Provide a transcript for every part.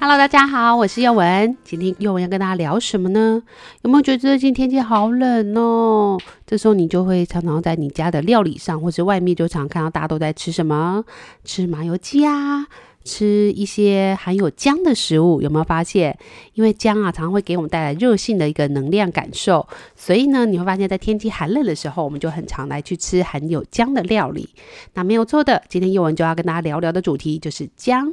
Hello，大家好，我是宥雯。今天宥雯要跟大家聊什么呢？有没有觉得最近天气好冷哦？这时候你就会常常在你家的料理上，或者外面就常看到大家都在吃什么？吃麻油鸡啊。吃一些含有姜的食物，有没有发现？因为姜啊，常常会给我们带来热性的一个能量感受，所以呢，你会发现在天气寒冷的时候，我们就很常来去吃含有姜的料理。那没有错的，今天宥雯就要跟大家聊聊的主题就是姜。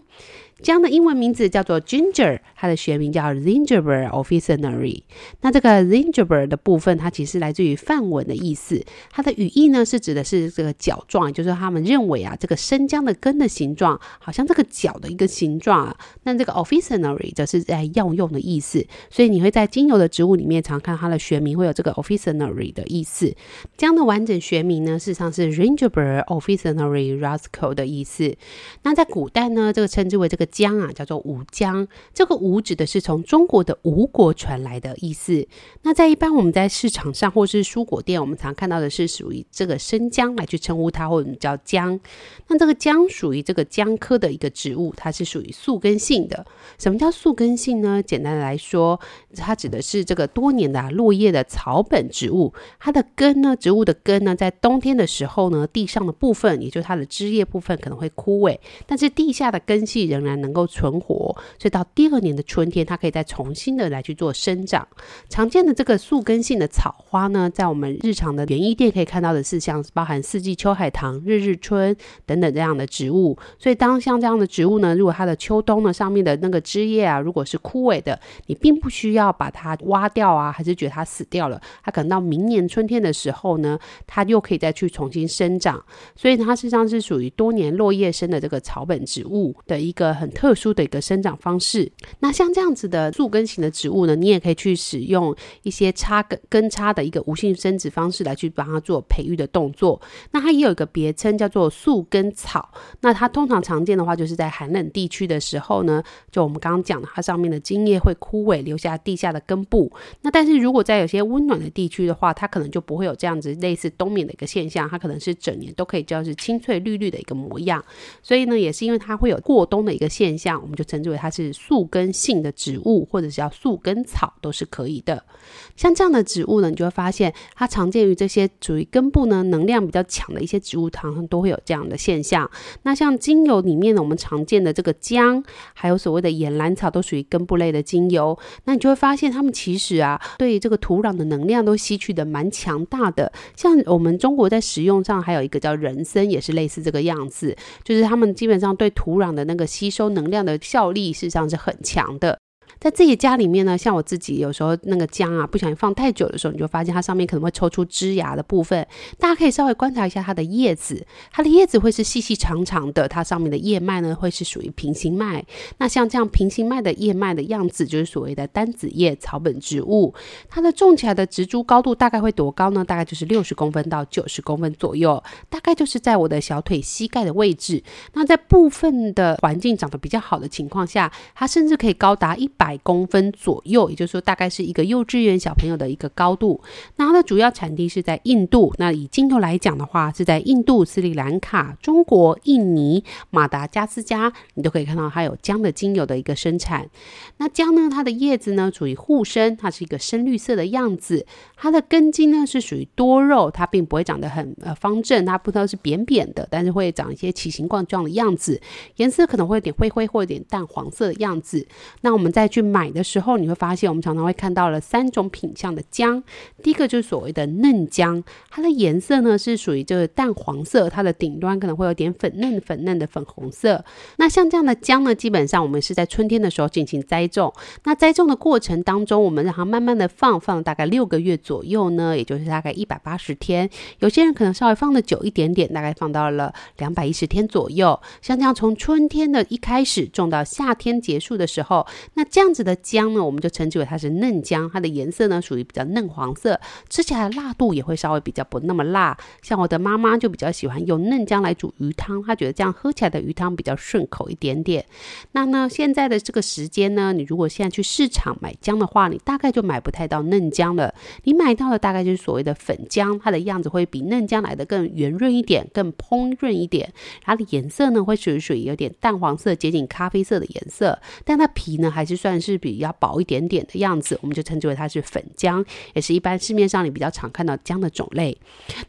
姜的英文名字叫做 ginger，它的学名叫 Zingiber officinaly。那这个 Zingiber 的部分，它其实来自于梵文的意思。它的语义呢，是指的是这个角状，就是他们认为啊，这个生姜的根的形状好像这个角的一个形状啊。那这个 officinaly 则是在药用的意思。所以你会在精油的植物里面常看它的学名会有这个 officinaly 的意思。姜的完整学名呢，事实上是 Zingiber officinale rusco 的意思。那在古代呢，这个称之为这个。姜啊，叫做吴姜，这个吴指的是从中国的吴国传来的意思。那在一般我们在市场上或是蔬果店，我们常看到的是属于这个生姜来去称呼它，或者叫姜。那这个姜属于这个姜科的一个植物，它是属于宿根性的。什么叫宿根性呢？简单来说，它指的是这个多年的、啊、落叶的草本植物，它的根呢，植物的根呢，在冬天的时候呢，地上的部分，也就是它的枝叶部分可能会枯萎，但是地下的根系仍然。能够存活，所以到第二年的春天，它可以再重新的来去做生长。常见的这个宿根性的草花呢，在我们日常的园艺店可以看到的是，像包含四季秋海棠、日日春等等这样的植物。所以当像这样的植物呢，如果它的秋冬呢上面的那个枝叶啊，如果是枯萎的，你并不需要把它挖掉啊，还是觉得它死掉了，它可能到明年春天的时候呢，它又可以再去重新生长。所以它实际上是属于多年落叶生的这个草本植物的一个。很特殊的一个生长方式。那像这样子的宿根型的植物呢，你也可以去使用一些插根根插的一个无性生殖方式来去帮它做培育的动作。那它也有一个别称叫做宿根草。那它通常常见的话，就是在寒冷地区的时候呢，就我们刚刚讲的，它上面的茎叶会枯萎，留下地下的根部。那但是如果在有些温暖的地区的话，它可能就不会有这样子类似冬眠的一个现象，它可能是整年都可以叫是青翠绿绿的一个模样。所以呢，也是因为它会有过冬的一个。现象，我们就称之为它是宿根性的植物，或者是叫宿根草，都是可以的。像这样的植物呢，你就会发现它常见于这些属于根部呢能量比较强的一些植物，常常都会有这样的现象。那像精油里面呢，我们常见的这个姜，还有所谓的岩兰草，都属于根部类的精油。那你就会发现它们其实啊，对于这个土壤的能量都吸取的蛮强大的。像我们中国在使用上还有一个叫人参，也是类似这个样子，就是他们基本上对土壤的那个吸收。能量的效力事实上是很强的。在自己家里面呢，像我自己有时候那个姜啊，不小心放太久的时候，你就发现它上面可能会抽出枝芽的部分。大家可以稍微观察一下它的叶子，它的叶子会是细细长长的，它上面的叶脉呢会是属于平行脉。那像这样平行脉的叶脉的样子，就是所谓的单子叶草本植物。它的种起来的植株高度大概会多高呢？大概就是六十公分到九十公分左右，大概就是在我的小腿膝盖的位置。那在部分的环境长得比较好的情况下，它甚至可以高达一百。百公分左右，也就是说，大概是一个幼稚园小朋友的一个高度。那它的主要产地是在印度。那以精油来讲的话，是在印度、斯里兰卡、中国、印尼、马达加斯加，你都可以看到它有姜的精油的一个生产。那姜呢，它的叶子呢属于互生，它是一个深绿色的样子。它的根茎呢是属于多肉，它并不会长得很呃方正，它不知道是扁扁的，但是会长一些奇形怪状的样子，颜色可能会有点灰灰或有点淡黄色的样子。那我们在去买的时候，你会发现我们常常会看到了三种品相的姜。第一个就是所谓的嫩姜，它的颜色呢是属于这个淡黄色，它的顶端可能会有点粉嫩粉嫩的粉红色。那像这样的姜呢，基本上我们是在春天的时候进行栽种。那栽种的过程当中，我们让它慢慢的放，放大概六个月左右呢，也就是大概一百八十天。有些人可能稍微放的久一点点，大概放到了两百一十天左右。像这样从春天的一开始种到夏天结束的时候，那这样这样子的姜呢，我们就称之为它是嫩姜，它的颜色呢属于比较嫩黄色，吃起来的辣度也会稍微比较不那么辣。像我的妈妈就比较喜欢用嫩姜来煮鱼汤，她觉得这样喝起来的鱼汤比较顺口一点点。那呢，现在的这个时间呢，你如果现在去市场买姜的话，你大概就买不太到嫩姜了。你买到的大概就是所谓的粉姜，它的样子会比嫩姜来的更圆润一点，更烹润一点。它的颜色呢会属于属于有点淡黄色，接近咖啡色的颜色，但它皮呢还是算是比较薄一点点的样子，我们就称之为它是粉姜，也是一般市面上你比较常看到姜的种类。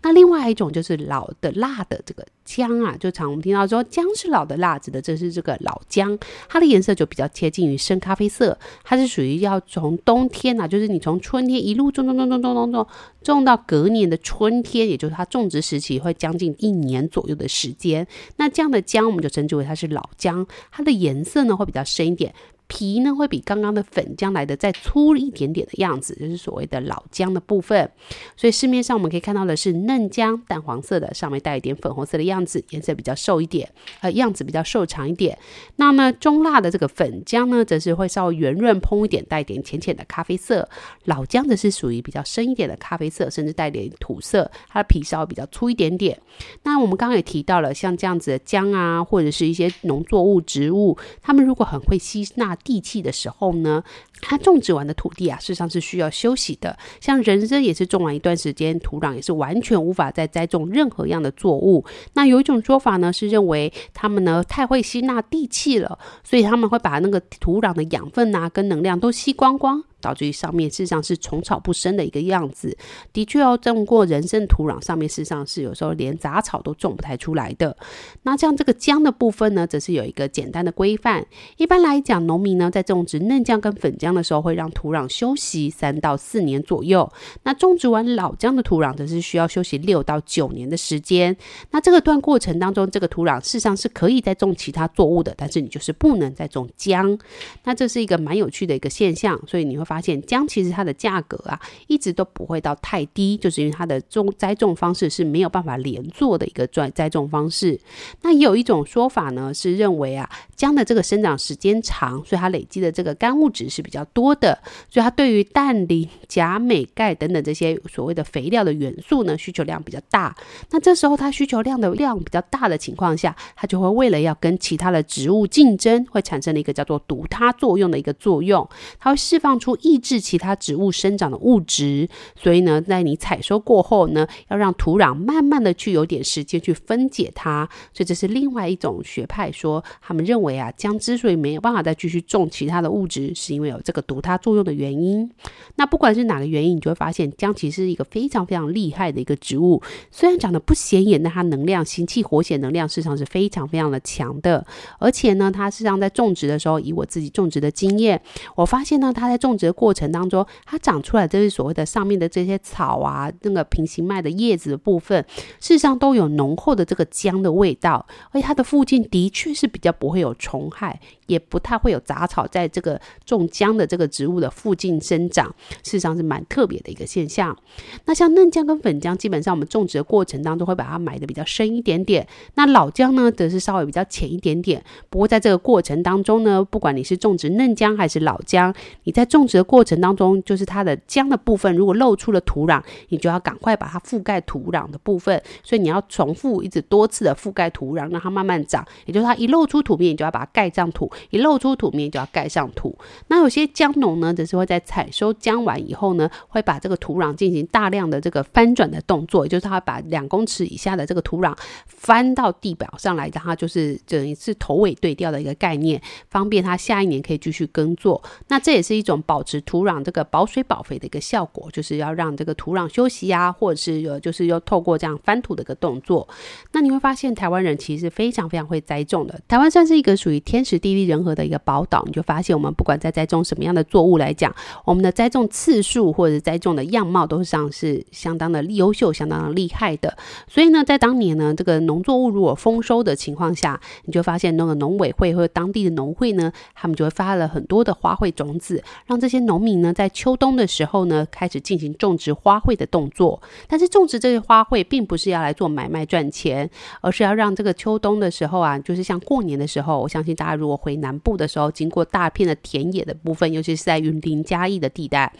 那另外一种就是老的辣的这个姜啊，就常我们听到说姜是老的辣子的，这是这个老姜，它的颜色就比较贴近于深咖啡色，它是属于要从冬天啊，就是你从春天一路种种种种种种种种到隔年的春天，也就是它种植时期会将近一年左右的时间。那这样的姜我们就称之为它是老姜，它的颜色呢会比较深一点。皮呢会比刚刚的粉姜来的再粗一点点的样子，就是所谓的老姜的部分。所以市面上我们可以看到的是嫩姜，淡黄色的，上面带一点粉红色的样子，颜色比较瘦一点，呃，样子比较瘦长一点。那么中辣的这个粉姜呢，则是会稍微圆润蓬一点，带一点浅浅的咖啡色。老姜则是属于比较深一点的咖啡色，甚至带点土色，它的皮稍微比较粗一点点。那我们刚刚也提到了，像这样子的姜啊，或者是一些农作物植物，它们如果很会吸纳。地气的时候呢，它种植完的土地啊，事实上是需要休息的。像人参也是种完一段时间，土壤也是完全无法再栽种任何样的作物。那有一种说法呢，是认为它们呢太会吸纳地气了，所以他们会把那个土壤的养分啊跟能量都吸光光。导致于上面事实上是虫草不生的一个样子，的确哦，种过人参土壤上面事实上是有时候连杂草都种不太出来的。那像这个姜的部分呢，则是有一个简单的规范。一般来讲，农民呢在种植嫩姜跟粉姜的时候，会让土壤休息三到四年左右。那种植完老姜的土壤，则是需要休息六到九年的时间。那这个段过程当中，这个土壤事实上是可以再种其他作物的，但是你就是不能再种姜。那这是一个蛮有趣的一个现象，所以你会发。现姜其实它的价格啊，一直都不会到太低，就是因为它的种栽种方式是没有办法连作的一个栽栽种方式。那也有一种说法呢，是认为啊，姜的这个生长时间长，所以它累积的这个干物质是比较多的，所以它对于氮、磷、钾、镁、钙等等这些所谓的肥料的元素呢，需求量比较大。那这时候它需求量的量比较大的情况下，它就会为了要跟其他的植物竞争，会产生了一个叫做独他作用的一个作用，它会释放出。抑制其他植物生长的物质，所以呢，在你采收过后呢，要让土壤慢慢的去有点时间去分解它。所以这是另外一种学派说，他们认为啊，姜之所以没有办法再继续种其他的物质，是因为有这个毒它作用的原因。那不管是哪个原因，你就会发现姜其实是一个非常非常厉害的一个植物。虽然长得不显眼，但它能量、行气活血能量，市场是非常非常的强的。而且呢，它实际上在种植的时候，以我自己种植的经验，我发现呢，它在种植的过程当中，它长出来这些所谓的上面的这些草啊，那个平行脉的叶子的部分，事实上都有浓厚的这个姜的味道，而且它的附近的确是比较不会有虫害，也不太会有杂草在这个种姜的这个植物的附近生长，事实上是蛮特别的一个现象。那像嫩姜跟粉姜，基本上我们种植的过程当中会把它埋得比较深一点点，那老姜呢，则是稍微比较浅一点点。不过在这个过程当中呢，不管你是种植嫩姜还是老姜，你在种植的过程当中，就是它的姜的部分，如果露出了土壤，你就要赶快把它覆盖土壤的部分。所以你要重复一直多次的覆盖土壤，让它慢慢长。也就是它一露出土面，你就要把它盖上土；一露出土面，就要盖上土。那有些姜农呢，则是会在采收姜完以后呢，会把这个土壤进行大量的这个翻转的动作，也就是他把两公尺以下的这个土壤翻到地表上来，让它就是等于是头尾对调的一个概念，方便他下一年可以继续耕作。那这也是一种保持土壤。这个保水保肥的一个效果，就是要让这个土壤休息呀、啊，或者是有就是又透过这样翻土的一个动作。那你会发现，台湾人其实非常非常会栽种的。台湾算是一个属于天时地利人和的一个宝岛，你就发现我们不管在栽种什么样的作物来讲，我们的栽种次数或者栽种的样貌都是上是相当的优秀、相当的厉害的。所以呢，在当年呢，这个农作物如果丰收的情况下，你就发现那个农委会或者当地的农会呢，他们就会发了很多的花卉种子，让这些农民呢在秋冬的时候呢开始进行种植花卉的动作。但是种植这些花卉并不是要来做买卖赚钱，而是要让这个秋冬的时候啊，就是像过年的时候，我相信大家如果回南部的时候，经过大片的田野的部分，尤其是在云林嘉义的地带，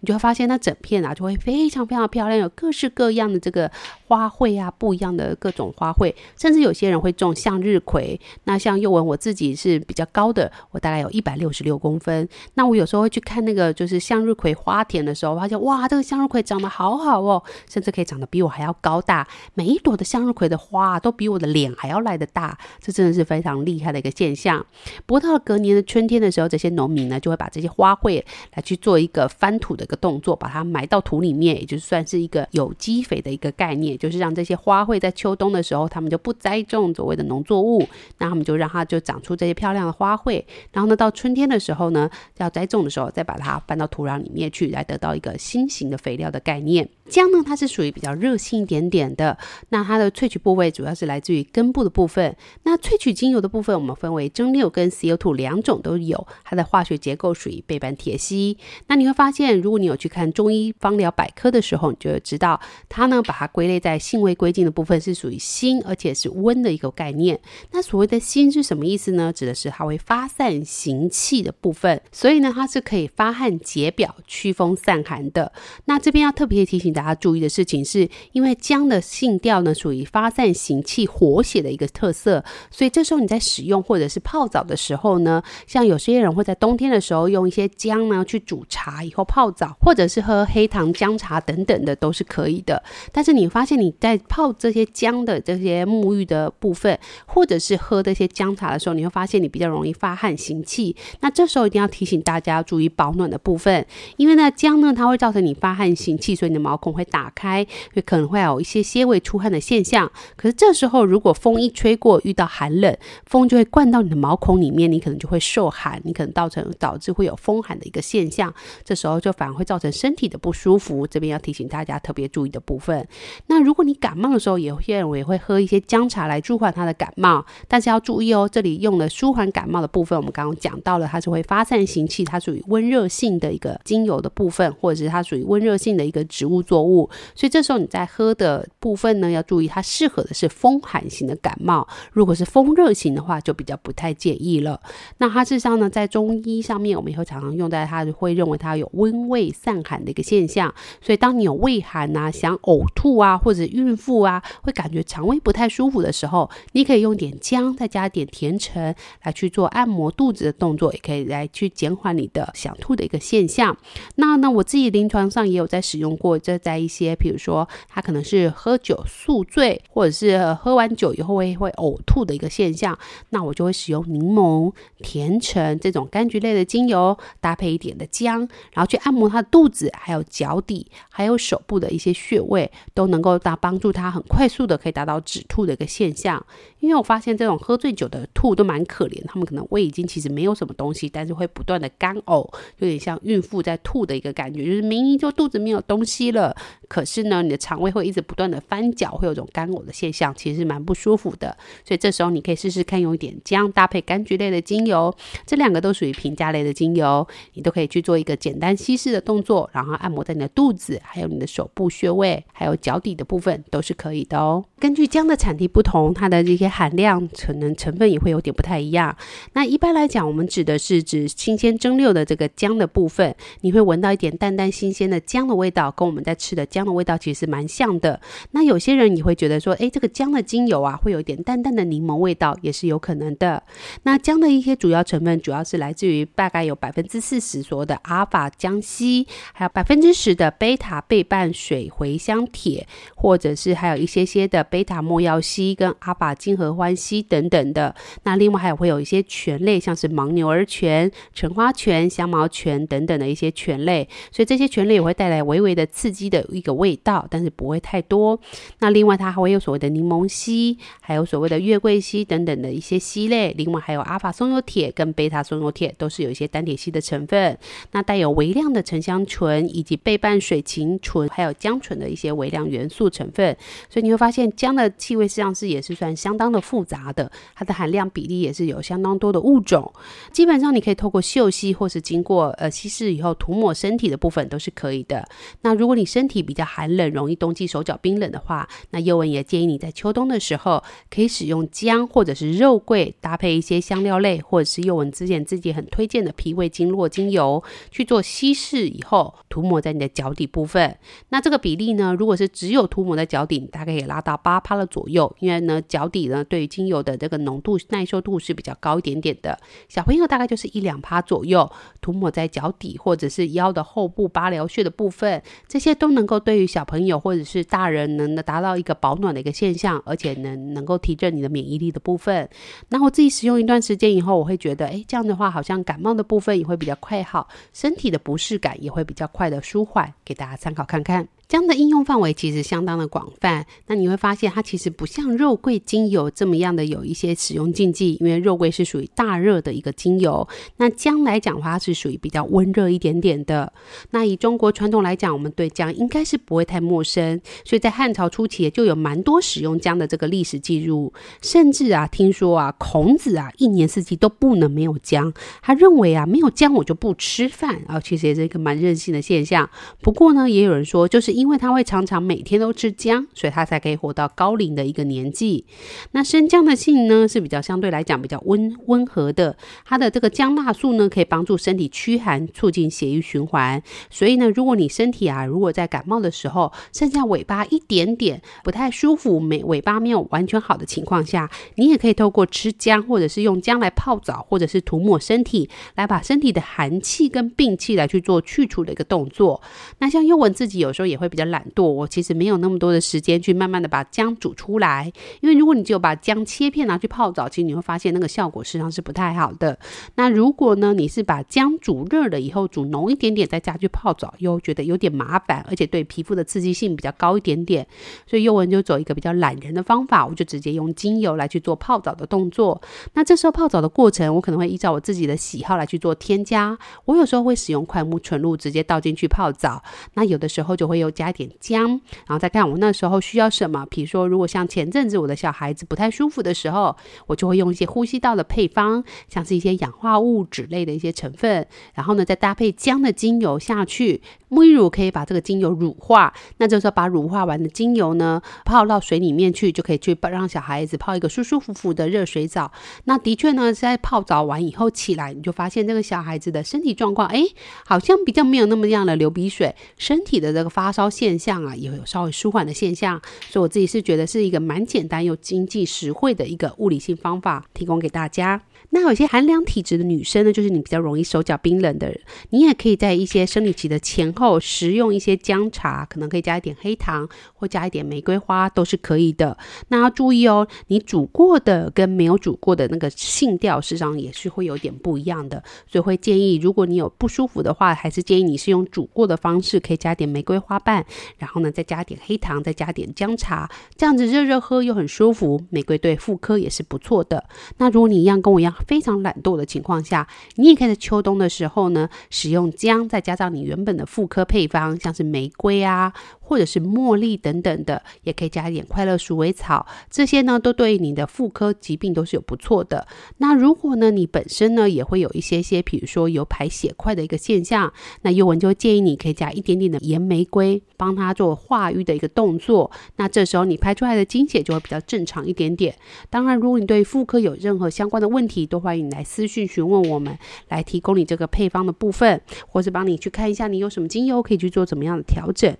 你就会发现那整片啊就会非常非常漂亮，有各式各样的这个花卉啊，不一样的各种花卉，甚至有些人会种向日葵。那像幼文我自己是比较高的，我大概有一百六十六公分。那我有时候会去看那个就是向日葵花田的时候，发现哇，这个向日葵长得好好哦，甚至可以长得比我还要高大。每一朵的向日葵的花都比我的脸还要来得大，这真的是非常厉害的一个现象。不过到了隔年的春天的时候，这些农民呢就会把这些花卉来去做一个翻土的一个动作，把它埋到土里面，也就算是一个有机肥的一个概念，就是让这些花卉在秋冬的时候，他们就不栽种所谓的农作物，那他们就让它就长出这些漂亮的花卉。然后呢，到春天的时候呢，要栽种的时候，再把它搬到土壤里面去，来得到一个新型的肥料的概念。姜呢，它是属于比较热性一点点的，那它的萃取部位主要是来自于根部的部分。那萃取精油的部分，我们分为蒸馏跟 CO2 两种都有，它的化学结构属于倍半萜烯。那你会发现，如果你有去看中医方疗百科的时候，你就会知道，它呢把它归类在性味归经的部分是属于辛，而且是温的一个概念。那所谓的辛是什么意思呢？指的是它会发散行气的部分，所以呢，它是可以发汗解表、驱风散寒的。那这边要特别提醒大家注意的事情是，因为姜的性调呢属于发散行气、活血的一个特色，所以这时候你在使用或者是泡澡的时候呢，像有些人会在冬天的时候用一些姜呢去煮茶以后泡澡，或者是喝黑糖姜茶等等的都是可以的。但是你发现你在泡这些姜的这些沐浴的部分，或者是喝这些姜茶的时候，你会发现你比较容易发汗行气。那这时候一定要提醒大家注意保暖的部分，因为呢姜呢它会造成你发汗行气，所以你的毛孔会打开，会可能会有一些些微出汗的现象。可是这时候如果风一吹过，遇到寒冷，风就会灌到你的毛孔里面，你可能就会受寒，你可能造成导致会有风寒的一个现象。这时候就反而会造成身体的不舒服。这边要提醒大家特别注意的部分。那如果你感冒的时候，有些人也会喝一些姜茶来舒缓他的感冒，但是要注意哦，这里用了舒缓感冒的部分，我们刚刚讲到了，它是会发散行气，它属于温热性的一个精油的部分，或者是它属于温热性的一个植物做物。所以这时候你在喝的部分呢，要注意它适合的是风寒型的感冒。如果是风热型的话，就比较不太建议了。那它事实上呢，在中医上面，我们也会常常用在它，会认为它有温胃散寒的一个现象。所以当你有胃寒啊，想呕吐啊，或者孕妇啊，会感觉肠胃不太舒服的时候，你可以用点姜，再加点甜橙来去做按摩肚子的动作，也可以来去减缓你的想吐的一个现象。那呢，我自己临床上也有在使用过，这在一些，比如说他可能是喝酒宿醉，或者是喝完酒以后会会呕吐的一个现象，那我就会使用柠檬、甜橙这种柑橘类的精油，搭配一点的姜，然后去按摩他的肚子，还有脚底，还有手部的一些穴位，都能够达帮助他很快速的可以达到止吐的一个现象。因为我发现这种喝醉酒的吐都蛮可怜，他们可能胃已经其实没有什么东西，但是会不断的干呕，有点像孕妇在吐的一个感觉，就是明明就肚子没有东西了，可是呢，你的肠胃会一直不断的翻搅，会有种干呕的现象，其实是蛮不舒服的。所以这时候你可以试试看用一点姜搭配柑橘类的精油，这两个都属于平价类的精油，你都可以去做一个简单稀释的动作，然后按摩在你的肚子，还有你的手部穴位，还有脚底的部分都是可以的哦。根据姜的产地不同，它的这些含量可能成分也会有点不太一样。那一般来讲，我们指的是指新鲜蒸馏的这个姜的部分，你会闻到一点淡淡新鲜的姜的味道，跟我们在吃的姜的味道其实是蛮像的。那有些人你会觉得说，诶，这个姜的精油啊，会有一点淡淡的柠檬味道，也是有可能的。那姜的一些主要成分，主要是来自于大概有百分之四十所有的阿尔法姜烯，还有百分之十的贝塔倍半水茴香铁，或者是还有一些些的贝塔莫药烯跟阿尔法金合欢烯等等的。那另外还会有一些醛类，像是牻牛儿醛、橙花醛、香茅醛等等的一些醛类，所以这些醛类也会带来微微的刺激。的一个味道，但是不会太多。那另外它还会有所谓的柠檬烯，还有所谓的月桂烯等等的一些烯类。另外还有阿法松油铁跟贝塔松油铁，都是有一些单萜烯的成分。那带有微量的沉香醇以及倍半水芹醇，还有姜醇的一些微量元素成分。所以你会发现姜的气味实际上是也是算相当的复杂的，它的含量比例也是有相当多的物种。基本上你可以透过嗅吸或是经过呃稀释以后涂抹身体的部分都是可以的。那如果你身体比较寒冷，容易冬季手脚冰冷的话，那宥雯也建议你在秋冬的时候可以使用姜或者是肉桂搭配一些香料类，或者是宥雯之前自己很推荐的脾胃经络精油去做稀释以后涂抹在你的脚底部分。那这个比例呢，如果是只有涂抹在脚底，大概也拉到八趴的左右，因为呢脚底呢对于精油的这个浓度耐受度是比较高一点点的。小朋友大概就是一两趴左右，涂抹在脚底或者是腰的后部八髎穴的部分，这些都能够对于小朋友或者是大人能达到一个保暖的一个现象，而且能能够提振你的免疫力的部分。那我自己使用一段时间以后，我会觉得，哎，这样的话好像感冒的部分也会比较快好，身体的不适感也会比较快的舒缓，给大家参考看看。姜的应用范围其实相当的广泛，那你会发现它其实不像肉桂精油这么样的有一些使用禁忌，因为肉桂是属于大热的一个精油，那姜来讲的话是属于比较温热一点点的。那以中国传统来讲，我们对姜应该是不会太陌生，所以在汉朝初期就有蛮多使用姜的这个历史记录，甚至啊听说啊孔子啊一年四季都不能没有姜，他认为啊没有姜我就不吃饭啊，其实也是一个蛮任性的现象。不过呢，也有人说就是。因为他会常常每天都吃姜，所以他才可以活到高龄的一个年纪。那生姜的性呢是比较相对来讲比较温温和的，它的这个姜辣素呢可以帮助身体驱寒，促进血液循环。所以呢，如果你身体啊如果在感冒的时候剩下尾巴一点点不太舒服，没尾巴没有完全好的情况下，你也可以透过吃姜，或者是用姜来泡澡，或者是涂抹身体，来把身体的寒气跟病气来去做去除的一个动作。那像幼文自己有时候也会。比较懒惰，我其实没有那么多的时间去慢慢的把姜煮出来，因为如果你只有把姜切片拿去泡澡，其实你会发现那个效果实际上是不太好的。那如果呢，你是把姜煮热了以后煮浓一点点再加去泡澡，又觉得有点麻烦，而且对皮肤的刺激性比较高一点点，所以宥雯就走一个比较懒人的方法，我就直接用精油来去做泡澡的动作。那这时候泡澡的过程，我可能会依照我自己的喜好来去做添加。我有时候会使用快木纯露直接倒进去泡澡，那有的时候就会有加一点姜，然后再看我那时候需要什么。比如说，如果像前阵子我的小孩子不太舒服的时候，我就会用一些呼吸道的配方，像是一些氧化物质类的一些成分，然后呢再搭配姜的精油下去。沐浴乳可以把这个精油乳化，那这时候把乳化完的精油呢泡到水里面去，就可以去让小孩子泡一个舒舒服服的热水澡。那的确呢，在泡澡完以后起来，你就发现这个小孩子的身体状况，哎，好像比较没有那么样的流鼻水，身体的这个发烧现象啊，也会有稍微舒缓的现象。所以我自己是觉得是一个蛮简单又经济实惠的一个物理性方法，提供给大家。那有些寒凉体质的女生呢，就是你比较容易手脚冰冷的人，你也可以在一些生理期的前后食用一些姜茶，可能可以加一点黑糖或加一点玫瑰花都是可以的。那要注意哦，你煮过的跟没有煮过的那个性调，事实上也是会有点不一样的。所以会建议，如果你有不舒服的话，还是建议你是用煮过的方式，可以加点玫瑰花瓣，然后呢再加点黑糖，再加点姜茶，这样子热热喝又很舒服。玫瑰对妇科也是不错的。那如果你一样跟我一样。非常懒惰的情况下，你也可以在秋冬的时候呢，使用姜，再加上你原本的妇科配方，像是玫瑰啊。或者是茉莉等等的，也可以加一点快乐鼠尾草，这些呢都对你的妇科疾病都是有不错的。那如果呢你本身呢也会有一些些，比如说有排血块的一个现象，那尤文就建议你可以加一点点的盐玫瑰，帮它做化瘀的一个动作。那这时候你排出来的经血就会比较正常一点点。当然，如果你对妇科有任何相关的问题，都欢迎你来私讯询问我们，来提供你这个配方的部分，或是帮你去看一下你有什么精油可以去做怎么样的调整。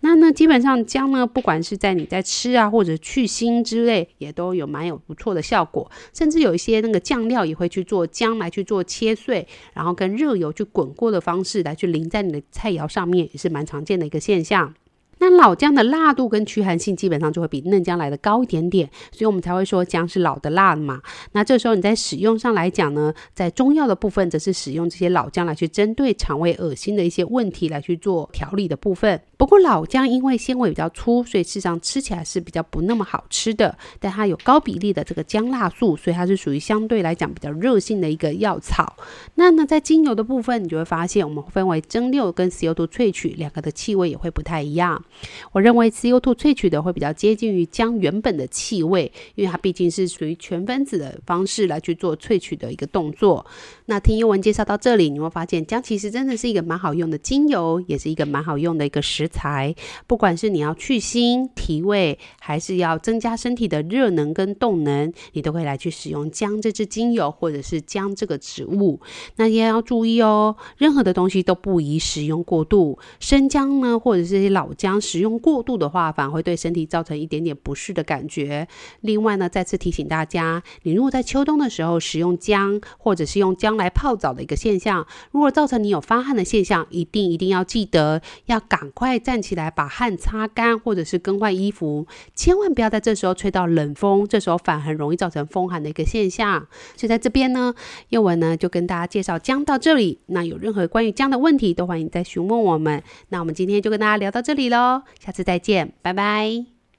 那那基本上姜呢，不管是在你在吃啊，或者去腥之类，也都有蛮有不错的效果。甚至有一些那个酱料也会去做姜来去做切碎，然后跟热油去滚过的方式来去淋在你的菜肴上面，也是蛮常见的一个现象。那老姜的辣度跟驱寒性基本上就会比嫩姜来的高一点点，所以我们才会说姜是老的辣嘛。那这时候你在使用上来讲呢，在中药的部分则是使用这些老姜来去针对肠胃恶心的一些问题来去做调理的部分。不过老姜因为纤维比较粗，所以事实上吃起来是比较不那么好吃的。但它有高比例的这个姜辣素，所以它是属于相对来讲比较热性的一个药草。那呢，在精油的部分，你就会发现我们分为蒸馏跟 CO2 萃取两个的气味也会不太一样。我认为 CO2 萃取的会比较接近于姜原本的气味，因为它毕竟是属于全分子的方式来去做萃取的一个动作。那听英文介绍到这里，你会发现姜其实真的是一个蛮好用的精油，也是一个蛮好用的一个食材。不管是你要去腥提味，还是要增加身体的热能跟动能，你都可以来去使用姜这支精油，或者是姜这个植物。那也要注意哦，任何的东西都不宜使用过度。生姜呢，或者是些老姜，使用过度的话，反而会对身体造成一点点不适的感觉。另外呢，再次提醒大家，你如果在秋冬的时候使用姜，或者是用姜来泡澡的一个现象，如果造成你有发汗的现象，一定一定要记得要赶快再站起来把汗擦干，或者是更换衣服，千万不要在这时候吹到冷风，这时候反很容易造成风寒的一个现象。就在这边呢，叶文呢就跟大家介绍姜到这里。那有任何关于姜的问题，都欢迎再询问我们。那我们今天就跟大家聊到这里喽，下次再见，拜拜。